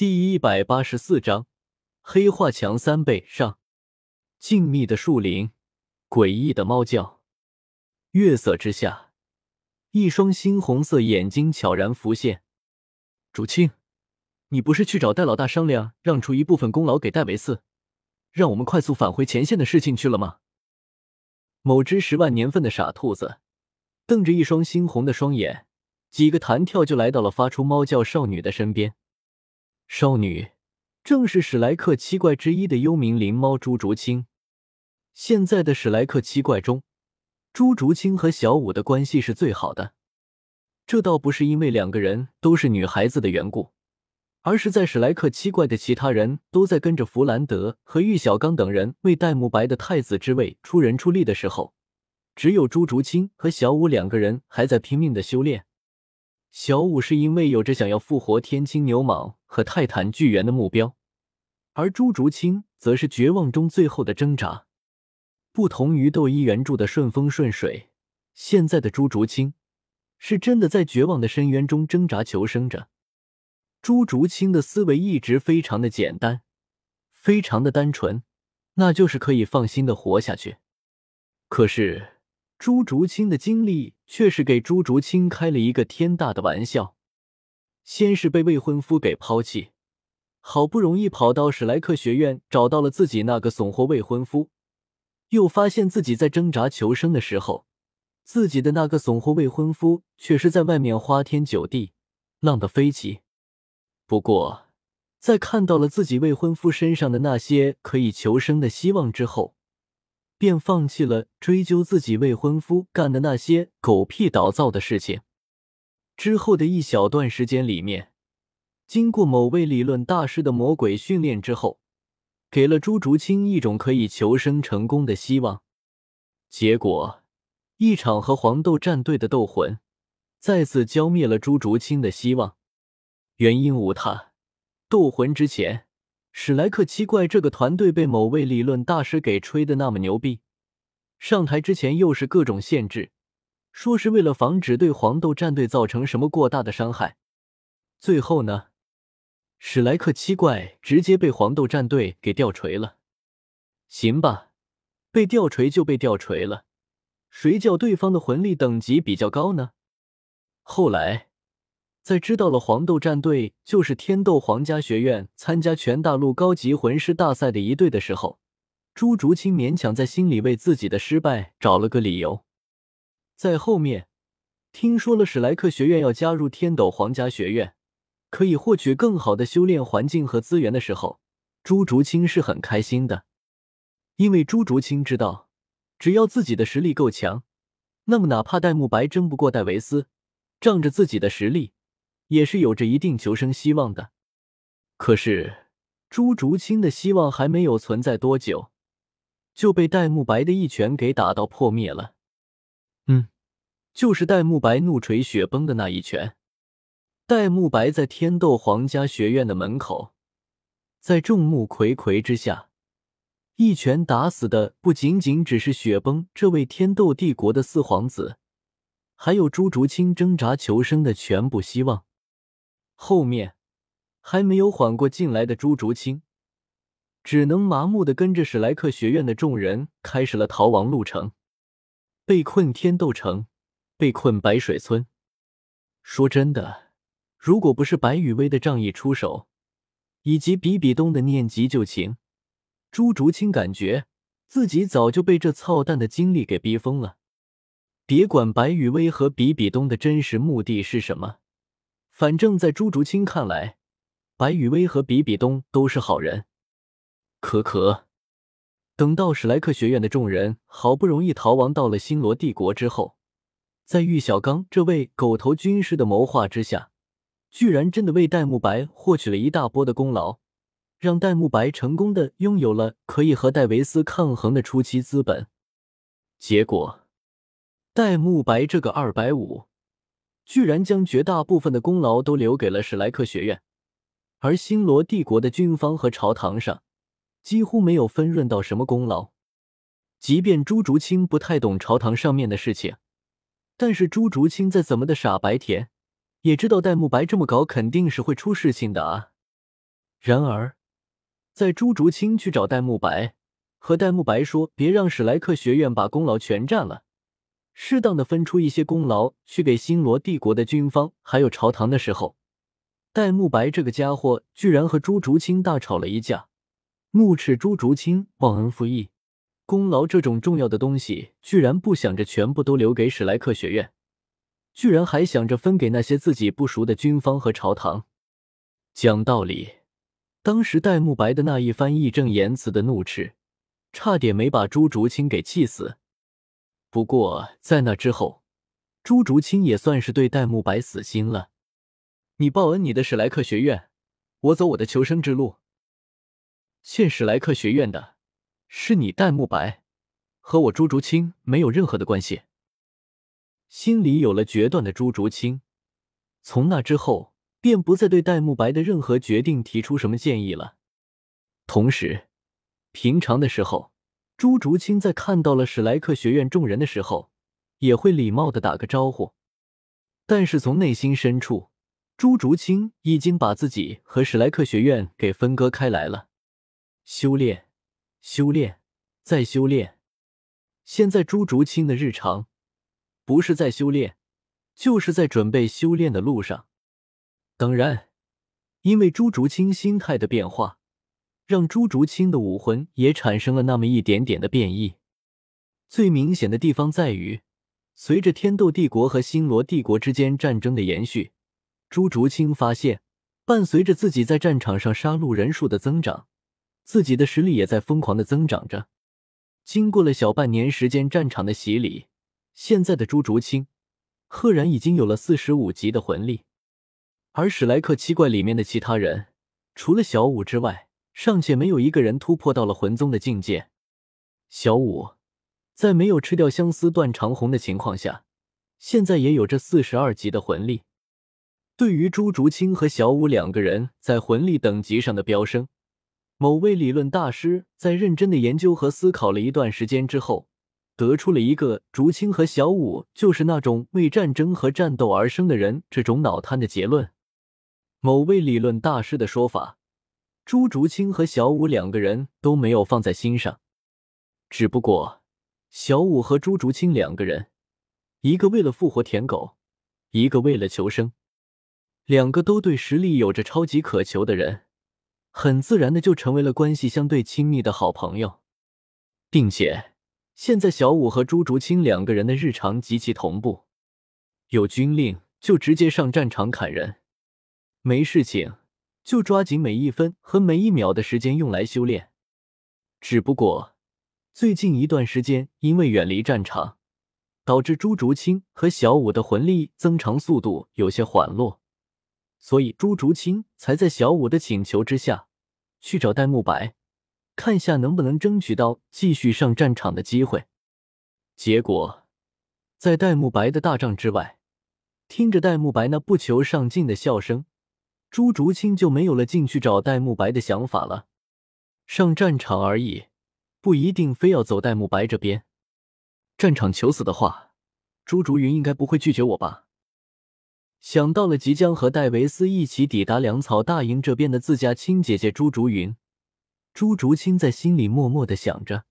第一百八十四章黑化强三倍上。静谧的树林，诡异的猫叫，月色之下，一双猩红色眼睛悄然浮现。竹青，你不是去找戴老大商量让出一部分功劳给戴维斯，让我们快速返回前线的事情去了吗？某只十万年份的傻兔子，瞪着一双猩红的双眼，几个弹跳就来到了发出猫叫少女的身边。少女正是史莱克七怪之一的幽冥灵猫朱竹清。现在的史莱克七怪中，朱竹清和小舞的关系是最好的。这倒不是因为两个人都是女孩子的缘故，而是在史莱克七怪的其他人都在跟着弗兰德和玉小刚等人为戴沐白的太子之位出人出力的时候，只有朱竹清和小舞两个人还在拼命的修炼。小舞是因为有着想要复活天青牛蟒和泰坦巨猿的目标，而朱竹清则是绝望中最后的挣扎。不同于斗一原著的顺风顺水，现在的朱竹清是真的在绝望的深渊中挣扎求生着。朱竹清的思维一直非常的简单，非常的单纯，那就是可以放心的活下去。可是。朱竹清的经历却是给朱竹清开了一个天大的玩笑。先是被未婚夫给抛弃，好不容易跑到史莱克学院找到了自己那个怂货未婚夫，又发现自己在挣扎求生的时候，自己的那个怂货未婚夫却是在外面花天酒地，浪得飞起。不过，在看到了自己未婚夫身上的那些可以求生的希望之后，便放弃了追究自己未婚夫干的那些狗屁倒灶的事情。之后的一小段时间里面，经过某位理论大师的魔鬼训练之后，给了朱竹清一种可以求生成功的希望。结果，一场和黄豆战队的斗魂，再次浇灭了朱竹清的希望。原因无他，斗魂之前。史莱克七怪这个团队被某位理论大师给吹的那么牛逼，上台之前又是各种限制，说是为了防止对黄豆战队造成什么过大的伤害。最后呢，史莱克七怪直接被黄豆战队给吊锤了。行吧，被吊锤就被吊锤了，谁叫对方的魂力等级比较高呢？后来。在知道了黄豆战队就是天斗皇家学院参加全大陆高级魂师大赛的一队的时候，朱竹清勉强在心里为自己的失败找了个理由。在后面听说了史莱克学院要加入天斗皇家学院，可以获取更好的修炼环境和资源的时候，朱竹清是很开心的，因为朱竹清知道，只要自己的实力够强，那么哪怕戴沐白争不过戴维斯，仗着自己的实力。也是有着一定求生希望的，可是朱竹清的希望还没有存在多久，就被戴沐白的一拳给打到破灭了。嗯，就是戴沐白怒锤雪崩的那一拳。戴沐白在天斗皇家学院的门口，在众目睽睽之下，一拳打死的不仅仅只是雪崩这位天斗帝国的四皇子，还有朱竹清挣扎求生的全部希望。后面还没有缓过劲来的朱竹清，只能麻木的跟着史莱克学院的众人开始了逃亡路程。被困天斗城，被困白水村。说真的，如果不是白羽薇的仗义出手，以及比比东的念及旧情，朱竹清感觉自己早就被这操蛋的经历给逼疯了。别管白羽薇和比比东的真实目的是什么。反正，在朱竹清看来，白羽薇和比比东都是好人。可可，等到史莱克学院的众人好不容易逃亡到了星罗帝国之后，在玉小刚这位狗头军师的谋划之下，居然真的为戴沐白获取了一大波的功劳，让戴沐白成功的拥有了可以和戴维斯抗衡的初期资本。结果，戴沐白这个二百五。居然将绝大部分的功劳都留给了史莱克学院，而星罗帝国的军方和朝堂上几乎没有分润到什么功劳。即便朱竹清不太懂朝堂上面的事情，但是朱竹清再怎么的傻白甜，也知道戴沐白这么搞肯定是会出事情的啊！然而，在朱竹清去找戴沐白，和戴沐白说别让史莱克学院把功劳全占了，适当的分出一些功劳去给新罗帝国的军方还有朝堂的时候，戴沐白这个家伙居然和朱竹清大吵了一架，怒斥朱竹清忘恩负义，功劳这种重要的东西，居然不想着全部都留给史莱克学院。居然还想着分给那些自己不熟的军方和朝堂。讲道理，当时戴沐白的那一番义正言辞的怒斥，差点没把朱竹清给气死。不过在那之后，朱竹清也算是对戴沐白死心了。你报恩你的史莱克学院，我走我的求生之路。欠史莱克学院的，是你戴沐白，和我朱竹清没有任何的关系。心里有了决断的朱竹清，从那之后便不再对戴沐白的任何决定提出什么建议了。同时，平常的时候，朱竹清在看到了史莱克学院众人的时候，也会礼貌的打个招呼。但是从内心深处，朱竹清已经把自己和史莱克学院给分割开来了。修炼，修炼，再修炼。现在朱竹清的日常。不是在修炼，就是在准备修炼的路上。当然，因为朱竹清心态的变化，让朱竹清的武魂也产生了那么一点点的变异。最明显的地方在于，随着天斗帝国和星罗帝国之间战争的延续，朱竹清发现，伴随着自己在战场上杀戮人数的增长，自己的实力也在疯狂的增长着。经过了小半年时间战场的洗礼。现在的朱竹清，赫然已经有了四十五级的魂力，而史莱克七怪里面的其他人，除了小五之外，尚且没有一个人突破到了魂宗的境界。小五在没有吃掉相思断肠红的情况下，现在也有着四十二级的魂力。对于朱竹清和小五两个人在魂力等级上的飙升，某位理论大师在认真的研究和思考了一段时间之后。得出了一个竹青和小舞就是那种为战争和战斗而生的人这种脑瘫的结论。某位理论大师的说法，朱竹清和小舞两个人都没有放在心上。只不过，小舞和朱竹清两个人，一个为了复活舔狗，一个为了求生，两个都对实力有着超级渴求的人，很自然的就成为了关系相对亲密的好朋友，并且。现在，小五和朱竹清两个人的日常极其同步，有军令就直接上战场砍人，没事情就抓紧每一分和每一秒的时间用来修炼。只不过最近一段时间，因为远离战场，导致朱竹清和小五的魂力增长速度有些缓落，所以朱竹清才在小五的请求之下去找戴沐白。看下能不能争取到继续上战场的机会。结果，在戴沐白的大帐之外，听着戴沐白那不求上进的笑声，朱竹清就没有了进去找戴沐白的想法了。上战场而已，不一定非要走戴沐白这边。战场求死的话，朱竹云应该不会拒绝我吧？想到了即将和戴维斯一起抵达粮草大营这边的自家亲姐姐朱竹云。朱竹清在心里默默的想着。